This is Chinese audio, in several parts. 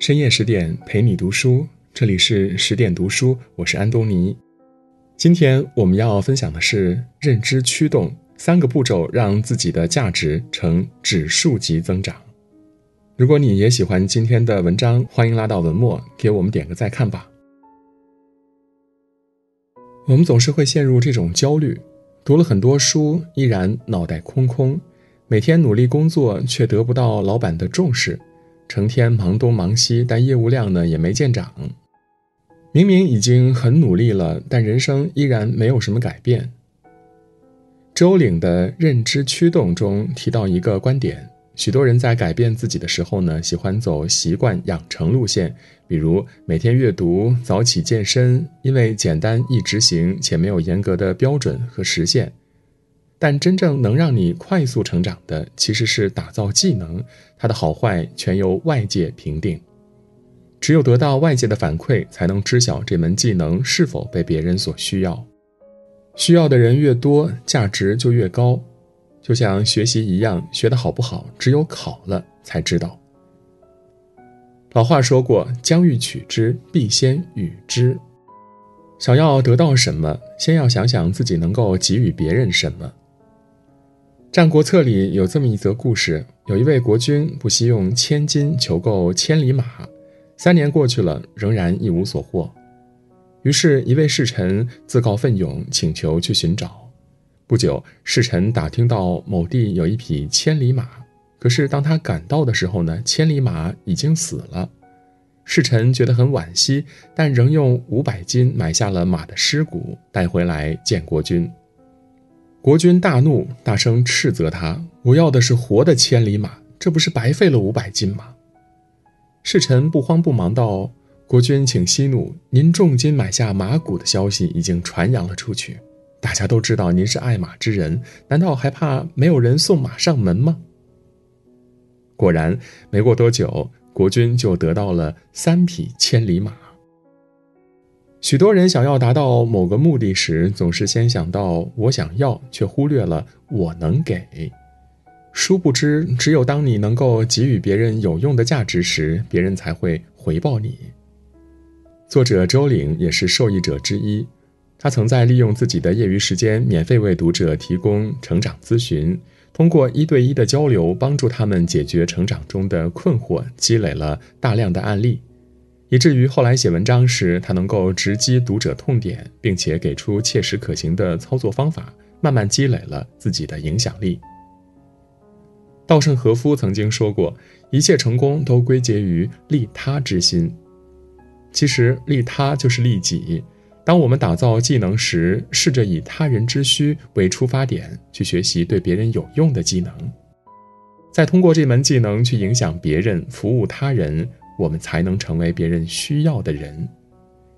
深夜十点陪你读书，这里是十点读书，我是安东尼。今天我们要分享的是认知驱动三个步骤，让自己的价值呈指数级增长。如果你也喜欢今天的文章，欢迎拉到文末给我们点个再看吧。我们总是会陷入这种焦虑，读了很多书，依然脑袋空空，每天努力工作却得不到老板的重视。成天忙东忙西，但业务量呢也没见涨。明明已经很努力了，但人生依然没有什么改变。周岭的认知驱动中提到一个观点：许多人在改变自己的时候呢，喜欢走习惯养成路线，比如每天阅读、早起健身，因为简单易执行且没有严格的标准和实现。但真正能让你快速成长的，其实是打造技能，它的好坏全由外界评定。只有得到外界的反馈，才能知晓这门技能是否被别人所需要。需要的人越多，价值就越高。就像学习一样，学得好不好，只有考了才知道。老话说过：“将欲取之，必先予之。”想要得到什么，先要想想自己能够给予别人什么。《战国策》里有这么一则故事：有一位国君不惜用千金求购千里马，三年过去了，仍然一无所获。于是，一位侍臣自告奋勇，请求去寻找。不久，侍臣打听到某地有一匹千里马，可是当他赶到的时候呢，千里马已经死了。侍臣觉得很惋惜，但仍用五百金买下了马的尸骨，带回来见国君。国君大怒，大声斥责他：“我要的是活的千里马，这不是白费了五百金吗？”侍臣不慌不忙道：“国君，请息怒，您重金买下马骨的消息已经传扬了出去，大家都知道您是爱马之人，难道还怕没有人送马上门吗？”果然，没过多久，国君就得到了三匹千里马。许多人想要达到某个目的时，总是先想到我想要，却忽略了我能给。殊不知，只有当你能够给予别人有用的价值时，别人才会回报你。作者周岭也是受益者之一，他曾在利用自己的业余时间，免费为读者提供成长咨询，通过一对一的交流，帮助他们解决成长中的困惑，积累了大量的案例。以至于后来写文章时，他能够直击读者痛点，并且给出切实可行的操作方法，慢慢积累了自己的影响力。稻盛和夫曾经说过：“一切成功都归结于利他之心。”其实，利他就是利己。当我们打造技能时，试着以他人之需为出发点，去学习对别人有用的技能，再通过这门技能去影响别人、服务他人。我们才能成为别人需要的人，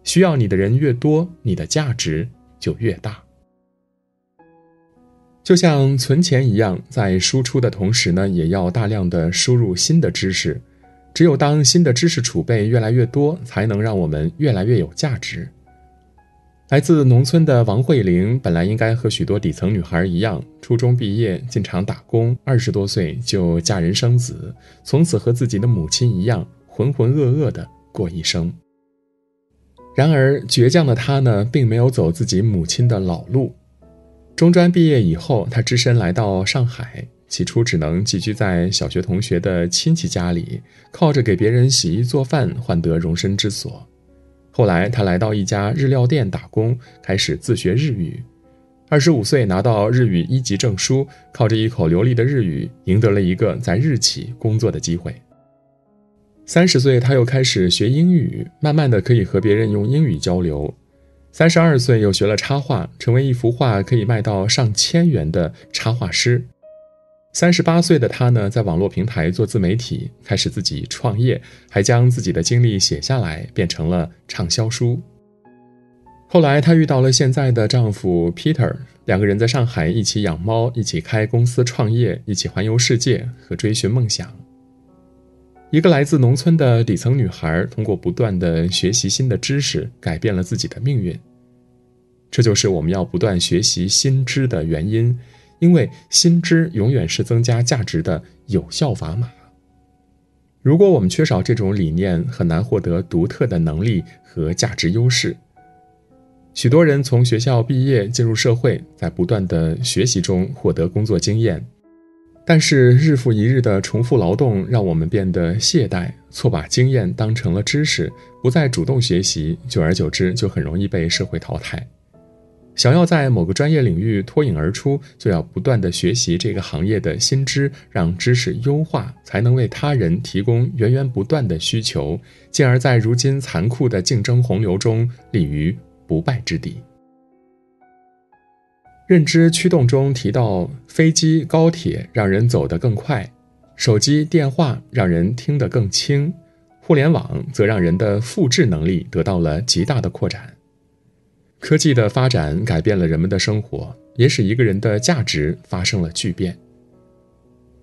需要你的人越多，你的价值就越大。就像存钱一样，在输出的同时呢，也要大量的输入新的知识。只有当新的知识储备越来越多，才能让我们越来越有价值。来自农村的王慧玲，本来应该和许多底层女孩一样，初中毕业进厂打工，二十多岁就嫁人生子，从此和自己的母亲一样。浑浑噩噩的过一生。然而，倔强的他呢，并没有走自己母亲的老路。中专毕业以后，他只身来到上海，起初只能寄居在小学同学的亲戚家里，靠着给别人洗衣做饭换得容身之所。后来，他来到一家日料店打工，开始自学日语。二十五岁拿到日语一级证书，靠着一口流利的日语，赢得了一个在日企工作的机会。三十岁，他又开始学英语，慢慢的可以和别人用英语交流。三十二岁，又学了插画，成为一幅画可以卖到上千元的插画师。三十八岁的他呢，在网络平台做自媒体，开始自己创业，还将自己的经历写下来，变成了畅销书。后来，她遇到了现在的丈夫 Peter，两个人在上海一起养猫，一起开公司创业，一起环游世界和追寻梦想。一个来自农村的底层女孩，通过不断的学习新的知识，改变了自己的命运。这就是我们要不断学习新知的原因，因为新知永远是增加价值的有效砝码。如果我们缺少这种理念，很难获得独特的能力和价值优势。许多人从学校毕业进入社会，在不断的学习中获得工作经验，但是日复一日的重复劳动让我们变得懈怠，错把经验当成了知识，不再主动学习，久而久之就很容易被社会淘汰。想要在某个专业领域脱颖而出，就要不断的学习这个行业的新知，让知识优化，才能为他人提供源源不断的需求，进而，在如今残酷的竞争洪流中立于不败之地。认知驱动中提到，飞机、高铁让人走得更快，手机、电话让人听得更轻，互联网则让人的复制能力得到了极大的扩展。科技的发展改变了人们的生活，也使一个人的价值发生了巨变。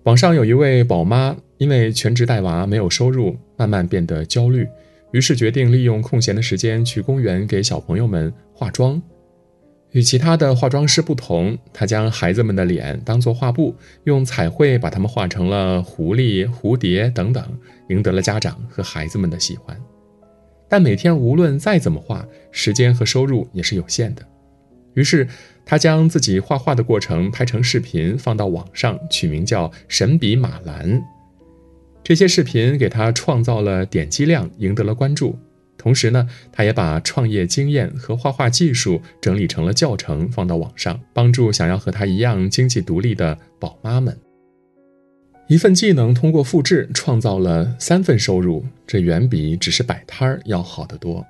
网上有一位宝妈，因为全职带娃没有收入，慢慢变得焦虑，于是决定利用空闲的时间去公园给小朋友们化妆。与其他的化妆师不同，他将孩子们的脸当作画布，用彩绘把他们画成了狐狸、蝴蝶等等，赢得了家长和孩子们的喜欢。但每天无论再怎么画，时间和收入也是有限的。于是，他将自己画画的过程拍成视频放到网上，取名叫“神笔马兰”。这些视频给他创造了点击量，赢得了关注。同时呢，他也把创业经验和画画技术整理成了教程，放到网上，帮助想要和他一样经济独立的宝妈们。一份技能通过复制创造了三份收入，这远比只是摆摊儿要好得多。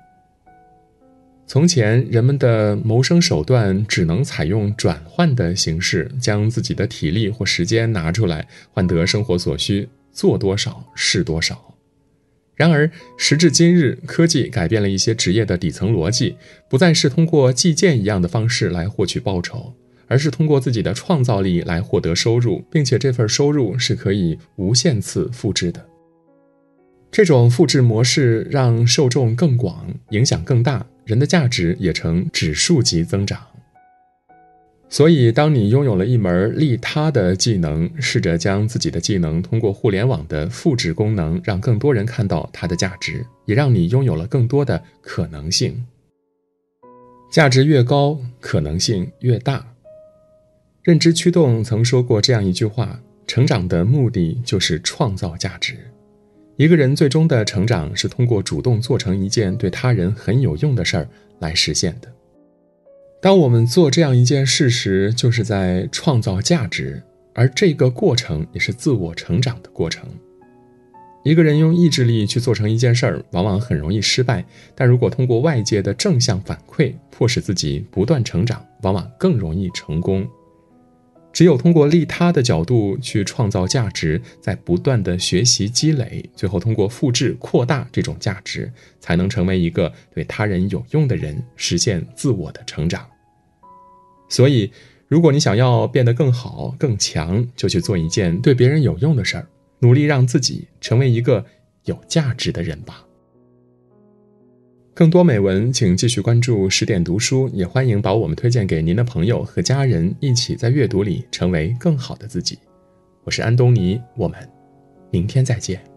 从前，人们的谋生手段只能采用转换的形式，将自己的体力或时间拿出来换得生活所需，做多少是多少。然而，时至今日，科技改变了一些职业的底层逻辑，不再是通过计件一样的方式来获取报酬。而是通过自己的创造力来获得收入，并且这份收入是可以无限次复制的。这种复制模式让受众更广，影响更大，人的价值也呈指数级增长。所以，当你拥有了一门利他的技能，试着将自己的技能通过互联网的复制功能，让更多人看到它的价值，也让你拥有了更多的可能性。价值越高，可能性越大。认知驱动曾说过这样一句话：“成长的目的就是创造价值。一个人最终的成长是通过主动做成一件对他人很有用的事儿来实现的。当我们做这样一件事时，就是在创造价值，而这个过程也是自我成长的过程。一个人用意志力去做成一件事儿，往往很容易失败；但如果通过外界的正向反馈，迫使自己不断成长，往往更容易成功。”只有通过利他的角度去创造价值，在不断的学习积累，最后通过复制扩大这种价值，才能成为一个对他人有用的人，实现自我的成长。所以，如果你想要变得更好、更强，就去做一件对别人有用的事儿，努力让自己成为一个有价值的人吧。更多美文，请继续关注十点读书，也欢迎把我们推荐给您的朋友和家人，一起在阅读里成为更好的自己。我是安东尼，我们明天再见。